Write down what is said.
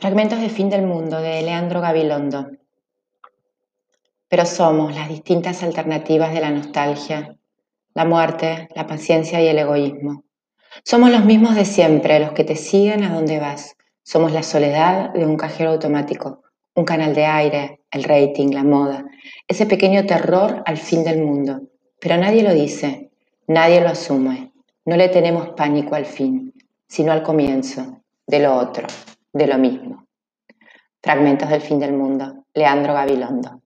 Fragmentos de Fin del Mundo de Leandro Gabilondo. Pero somos las distintas alternativas de la nostalgia, la muerte, la paciencia y el egoísmo. Somos los mismos de siempre, los que te siguen a donde vas. Somos la soledad de un cajero automático, un canal de aire, el rating, la moda, ese pequeño terror al fin del mundo. Pero nadie lo dice, nadie lo asume. No le tenemos pánico al fin, sino al comienzo de lo otro de lo mismo. Fragmentos del fin del mundo, Leandro Gabilondo.